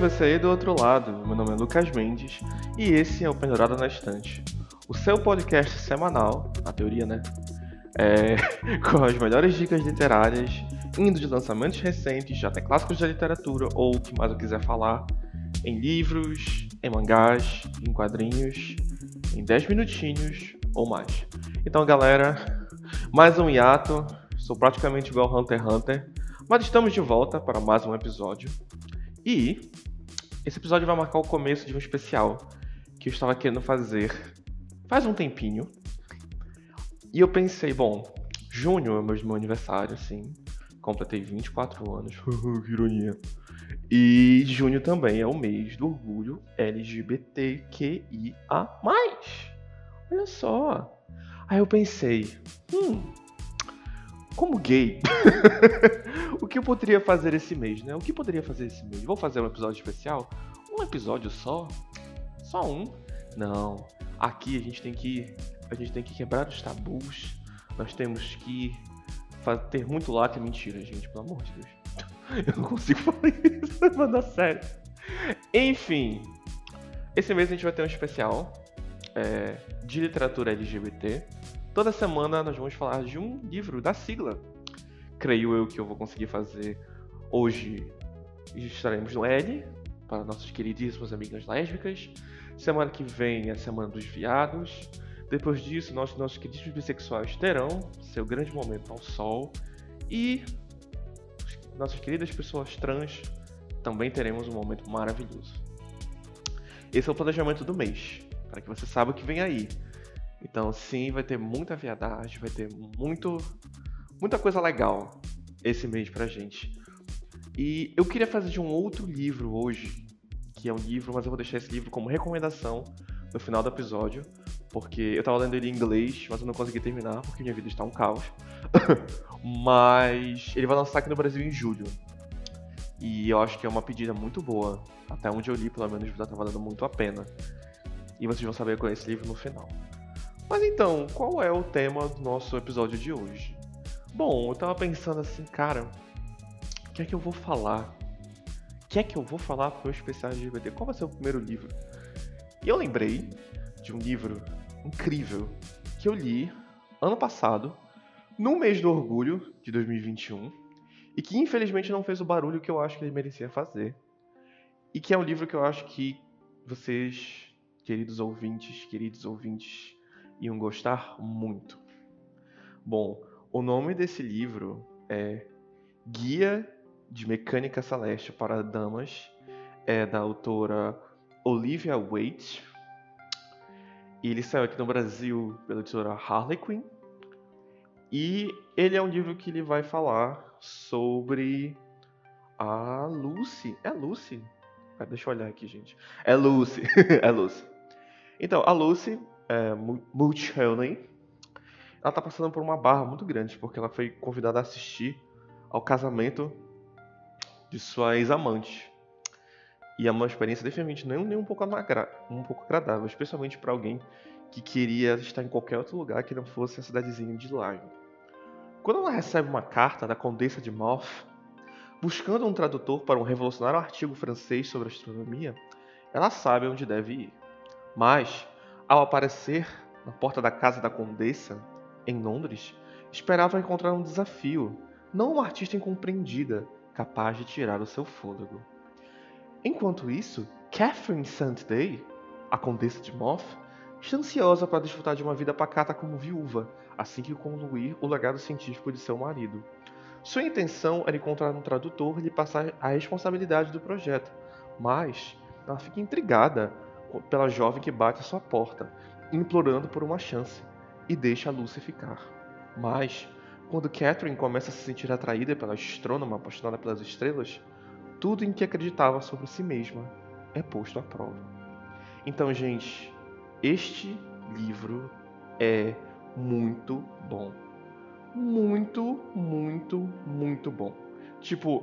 Você aí do outro lado. Meu nome é Lucas Mendes e esse é o Pendurado na Estante, o seu podcast semanal, na teoria, né? É, com as melhores dicas literárias, indo de lançamentos recentes até clássicos da literatura ou o que mais eu quiser falar, em livros, em mangás, em quadrinhos, em 10 minutinhos ou mais. Então, galera, mais um hiato, sou praticamente igual Hunter x Hunter, mas estamos de volta para mais um episódio. E esse episódio vai marcar o começo de um especial que eu estava querendo fazer faz um tempinho. E eu pensei, bom, junho é meu aniversário, assim. Completei 24 anos. que ironia. E junho também é o mês do orgulho LGBTQIA. Olha só. Aí eu pensei, hum, como gay, o que eu poderia fazer esse mês, né? O que poderia fazer esse mês? Vou fazer um episódio especial? Um episódio só? Só um? Não. Aqui a gente tem que a gente tem que quebrar os tabus. Nós temos que ter muito lado e mentira, gente, pelo amor de Deus. Eu não consigo falar isso, mas dá sério. Enfim, esse mês a gente vai ter um especial é, de literatura LGBT. Toda semana nós vamos falar de um livro da sigla. Creio eu que eu vou conseguir fazer hoje. Estaremos no L, para nossos queridíssimos amigas lésbicas. Semana que vem é a Semana dos Viados. Depois disso, nossos, nossos queridíssimos bissexuais terão seu grande momento ao sol. E nossas queridas pessoas trans também teremos um momento maravilhoso. Esse é o planejamento do mês, para que você saiba o que vem aí. Então, sim, vai ter muita viadagem, vai ter muito, muita coisa legal esse mês pra gente. E eu queria fazer de um outro livro hoje, que é um livro, mas eu vou deixar esse livro como recomendação no final do episódio, porque eu tava lendo ele em inglês, mas eu não consegui terminar porque minha vida está um caos. mas ele vai lançar aqui no Brasil em julho. E eu acho que é uma pedida muito boa. Até onde eu li, pelo menos, já tá valendo muito a pena. E vocês vão saber com esse livro no final. Mas então, qual é o tema do nosso episódio de hoje? Bom, eu tava pensando assim, cara, o que é que eu vou falar? O que é que eu vou falar pro meu especial LGBT? Qual vai ser o primeiro livro? E eu lembrei de um livro incrível que eu li ano passado, no mês do orgulho de 2021, e que infelizmente não fez o barulho que eu acho que ele merecia fazer. E que é um livro que eu acho que vocês, queridos ouvintes, queridos ouvintes, iam gostar muito. Bom, o nome desse livro é Guia de Mecânica Celeste para Damas, é da autora Olivia Waite. E ele saiu aqui no Brasil pela editora Harlequin. E ele é um livro que ele vai falar sobre a Lucy. É Lucy? Ah, deixa eu olhar aqui, gente. É Lucy. é Lucy. Então, a Lucy é, Mulchaney, ela está passando por uma barra muito grande, porque ela foi convidada a assistir ao casamento de sua ex-amante. E é uma experiência definitivamente nem, nem um, pouco um pouco agradável, especialmente para alguém que queria estar em qualquer outro lugar que não fosse a cidadezinha de Lyme. Quando ela recebe uma carta da Condessa de Morph, buscando um tradutor para um revolucionário artigo francês sobre astronomia, ela sabe onde deve ir. Mas ao aparecer na porta da casa da Condessa, em Londres, esperava encontrar um desafio, não uma artista incompreendida, capaz de tirar o seu fôlego. Enquanto isso, Catherine St. Day, a Condessa de Moth, está ansiosa para desfrutar de uma vida pacata como viúva, assim que concluir o legado científico de seu marido. Sua intenção era encontrar um tradutor e lhe passar a responsabilidade do projeto, mas ela fica intrigada pela jovem que bate à sua porta, implorando por uma chance, e deixa a Lucy ficar. Mas, quando Catherine começa a se sentir atraída pela astrônoma apaixonada pelas estrelas, tudo em que acreditava sobre si mesma é posto à prova. Então, gente, este livro é muito bom. Muito, muito, muito bom. Tipo,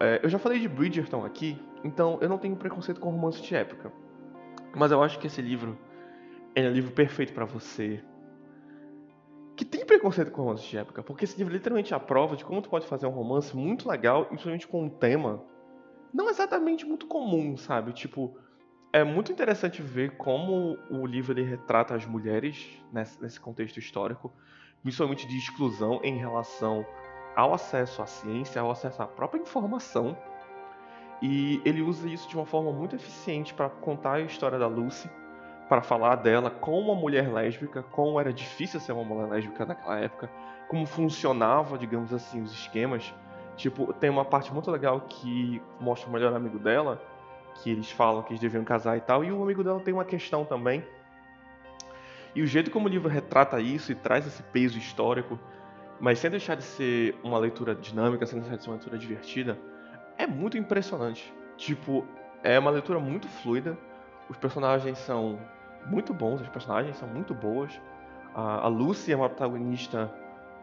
é, eu já falei de Bridgerton aqui, então eu não tenho preconceito com romance de época. Mas eu acho que esse livro é um livro perfeito para você que tem preconceito com romance de época, porque esse livro literalmente é a prova de como tu pode fazer um romance muito legal, principalmente com um tema não exatamente muito comum, sabe? Tipo, é muito interessante ver como o livro ele retrata as mulheres nesse, nesse contexto histórico, principalmente de exclusão em relação ao acesso à ciência, ao acesso à própria informação. E ele usa isso de uma forma muito eficiente para contar a história da Lucy, para falar dela como uma mulher lésbica, como era difícil ser uma mulher lésbica naquela época, como funcionava, digamos assim, os esquemas. Tipo, tem uma parte muito legal que mostra o melhor amigo dela, que eles falam que eles deviam casar e tal, e o amigo dela tem uma questão também. E o jeito como o livro retrata isso e traz esse peso histórico, mas sem deixar de ser uma leitura dinâmica, sem deixar de ser uma leitura divertida, é muito impressionante. Tipo, é uma leitura muito fluida, os personagens são muito bons, as personagens são muito boas. A, Lucy é uma protagonista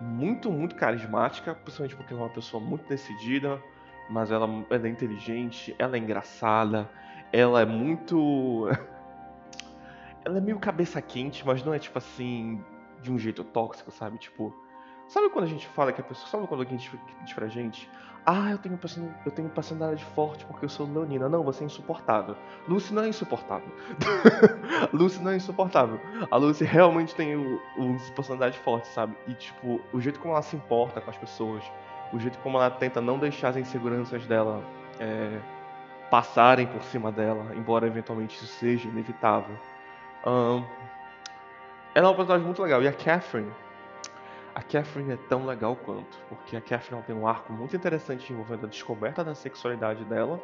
muito, muito carismática, principalmente porque ela é uma pessoa muito decidida, mas ela, ela é inteligente, ela é engraçada, ela é muito. ela é meio cabeça quente, mas não é tipo assim, de um jeito tóxico, sabe? Tipo. Sabe quando a gente fala que a pessoa. Sabe quando alguém diz, pra gente? Ah, eu tenho, eu tenho personalidade forte porque eu sou leonina. Não, você é insuportável. Lucy não é insuportável. Lucy não é insuportável. A Lucy realmente tem o personalidade forte, sabe? E, tipo, o jeito como ela se importa com as pessoas, o jeito como ela tenta não deixar as inseguranças dela é, passarem por cima dela, embora eventualmente isso seja inevitável. Um, ela é uma personagem muito legal. E a Catherine, a Catherine é tão legal quanto, porque a Catherine tem um arco muito interessante envolvendo a descoberta da sexualidade dela.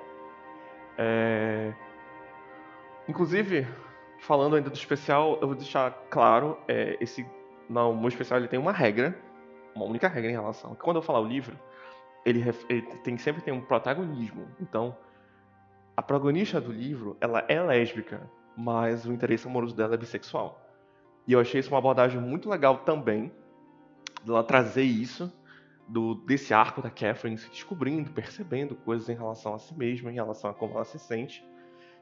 É... Inclusive, falando ainda do especial, eu vou deixar claro, é, esse no meu especial ele tem uma regra, uma única regra em relação. Quando eu falar o livro, ele, ele tem sempre tem um protagonismo. Então, a protagonista do livro, ela é lésbica, mas o interesse amoroso dela é bissexual. E eu achei isso uma abordagem muito legal também, dela trazer isso do desse arco da Catherine se descobrindo, percebendo coisas em relação a si mesma, em relação a como ela se sente,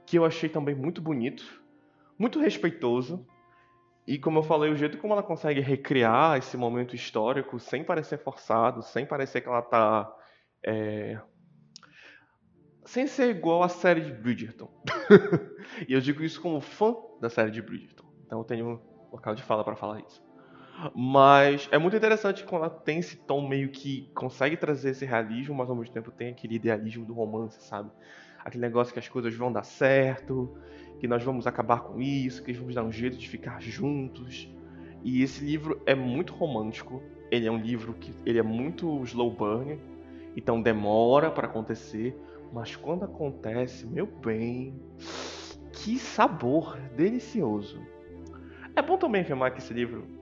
que eu achei também muito bonito, muito respeitoso. E como eu falei, o jeito como ela consegue recriar esse momento histórico sem parecer forçado, sem parecer que ela está é... sem ser igual à série de Bridgerton. e eu digo isso como fã da série de Bridgerton. Então eu tenho um local de fala para falar isso. Mas é muito interessante quando ela tem esse tom meio que consegue trazer esse realismo, mas ao mesmo tempo tem aquele idealismo do romance, sabe? Aquele negócio que as coisas vão dar certo, que nós vamos acabar com isso, que vamos dar um jeito de ficar juntos. E esse livro é muito romântico. Ele é um livro que ele é muito slow burn, então demora para acontecer, mas quando acontece, meu bem, que sabor delicioso. É bom também afirmar que esse livro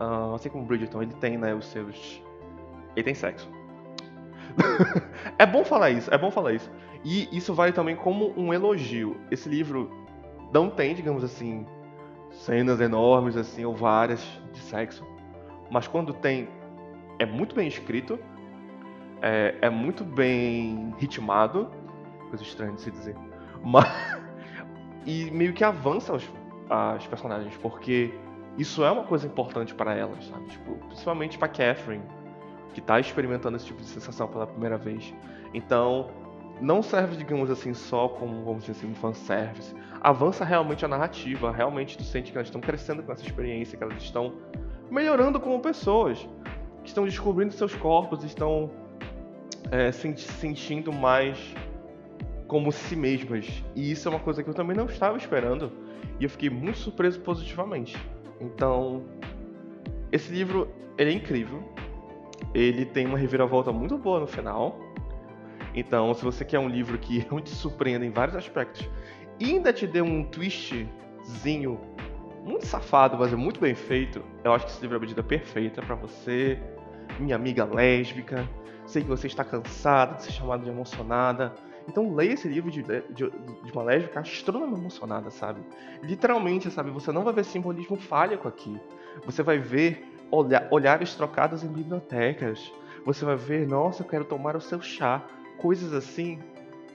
Uh, assim como Bridgerton, ele tem, né, os seus. Ele tem sexo. é bom falar isso, é bom falar isso. E isso vale também como um elogio. Esse livro não tem, digamos assim, cenas enormes, assim, ou várias de sexo. Mas quando tem, é muito bem escrito, é, é muito bem ritmado, coisa estranha de se dizer. Mas, e meio que avança os, as personagens, porque isso é uma coisa importante para elas, sabe? Tipo, principalmente para Catherine, que está experimentando esse tipo de sensação pela primeira vez. Então, não serve, digamos assim, só como, vamos dizer assim, um fanservice. Avança realmente a narrativa, realmente tu sente que elas estão crescendo com essa experiência, que elas estão melhorando como pessoas, que estão descobrindo seus corpos, estão é, se sentindo mais como si mesmas. E isso é uma coisa que eu também não estava esperando, e eu fiquei muito surpreso positivamente. Então, esse livro ele é incrível. Ele tem uma reviravolta muito boa no final. Então, se você quer um livro que realmente surpreenda em vários aspectos e ainda te dê um twistzinho muito safado, mas é muito bem feito, eu acho que esse livro é a medida perfeita para você, minha amiga lésbica. Sei que você está cansada de ser chamada de emocionada, então leia esse livro de, de, de uma lésbica extremamente emocionada, sabe? Literalmente, sabe? Você não vai ver simbolismo fálico aqui. Você vai ver olha, olhares trocados em bibliotecas. Você vai ver, nossa, eu quero tomar o seu chá. Coisas assim.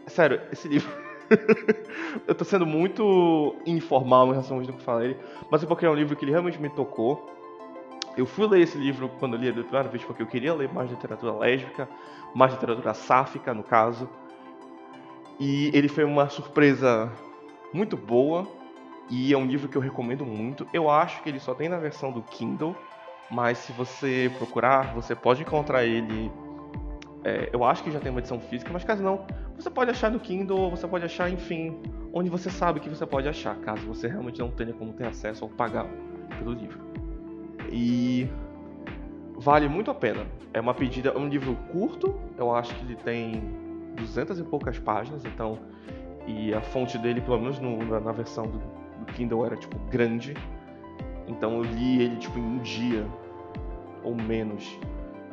Sério, esse livro. eu tô sendo muito informal em relação ao que eu falei, mas é porque é um livro que ele realmente me tocou. Eu fui ler esse livro quando eu li a primeira vez porque eu queria ler mais literatura lésbica, mais literatura sáfica, no caso. E ele foi uma surpresa muito boa e é um livro que eu recomendo muito. Eu acho que ele só tem na versão do Kindle, mas se você procurar, você pode encontrar ele. É, eu acho que já tem uma edição física, mas caso não, você pode achar no Kindle, você pode achar, enfim, onde você sabe que você pode achar, caso você realmente não tenha como ter acesso ou pagar pelo livro. E vale muito a pena. É uma pedida, é um livro curto, eu acho que ele tem 200 e poucas páginas, então e a fonte dele, pelo menos no, na, na, versão do, do, Kindle, era tipo grande. Então eu li ele tipo em um dia ou menos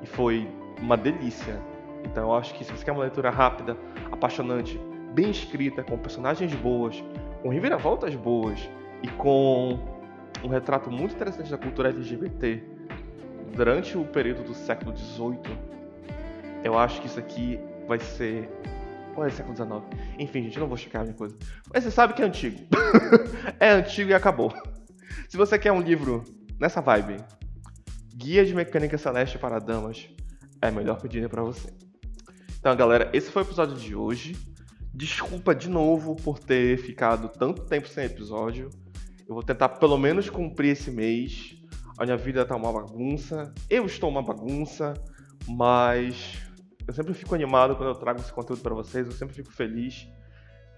e foi uma delícia. Então eu acho que se você quer uma leitura rápida, apaixonante, bem escrita, com personagens boas, com reviravoltas boas e com um retrato muito interessante da cultura LGBT durante o período do século XVIII, eu acho que isso aqui vai ser. Ou é século XIX? Enfim, gente, eu não vou checar a minha coisa. Mas você sabe que é antigo. é antigo e acabou. Se você quer um livro nessa vibe, Guia de Mecânica Celeste para Damas, é melhor pedida para você. Então, galera, esse foi o episódio de hoje. Desculpa de novo por ter ficado tanto tempo sem episódio. Eu vou tentar pelo menos cumprir esse mês. A minha vida tá uma bagunça. Eu estou uma bagunça, mas eu sempre fico animado quando eu trago esse conteúdo para vocês. Eu sempre fico feliz.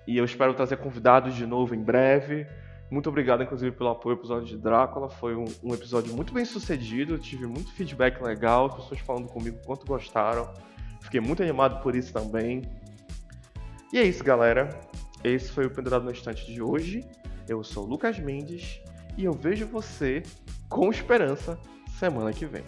E eu espero trazer convidados de novo em breve. Muito obrigado, inclusive, pelo apoio ao episódio de Drácula. Foi um, um episódio muito bem sucedido. Eu tive muito feedback legal, pessoas falando comigo quanto gostaram. Fiquei muito animado por isso também. E é isso, galera. Esse foi o Pendurado no Estante de hoje. Eu sou Lucas Mendes e eu vejo você com esperança semana que vem.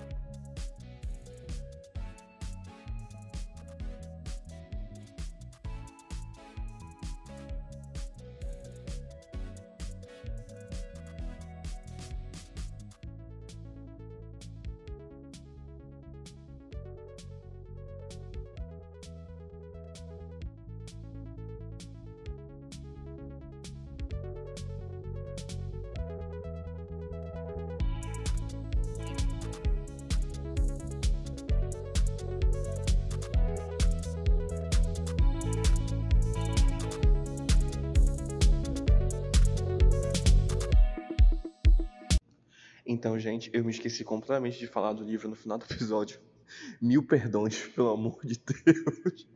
Então, gente, eu me esqueci completamente de falar do livro no final do episódio. Mil perdões, pelo amor de Deus.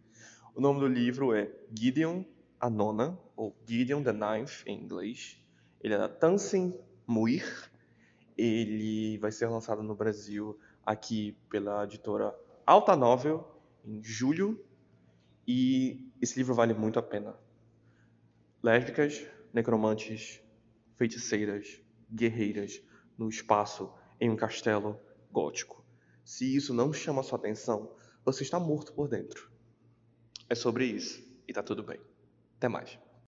O nome do livro é Gideon a Nona, ou Gideon the Ninth em inglês. Ele é da Tansin Muir. Ele vai ser lançado no Brasil aqui pela editora Alta Novel em julho. E esse livro vale muito a pena. Lésbicas, necromantes, feiticeiras, guerreiras, no espaço em um castelo gótico. Se isso não chama sua atenção, você está morto por dentro. É sobre isso e tá tudo bem. Até mais.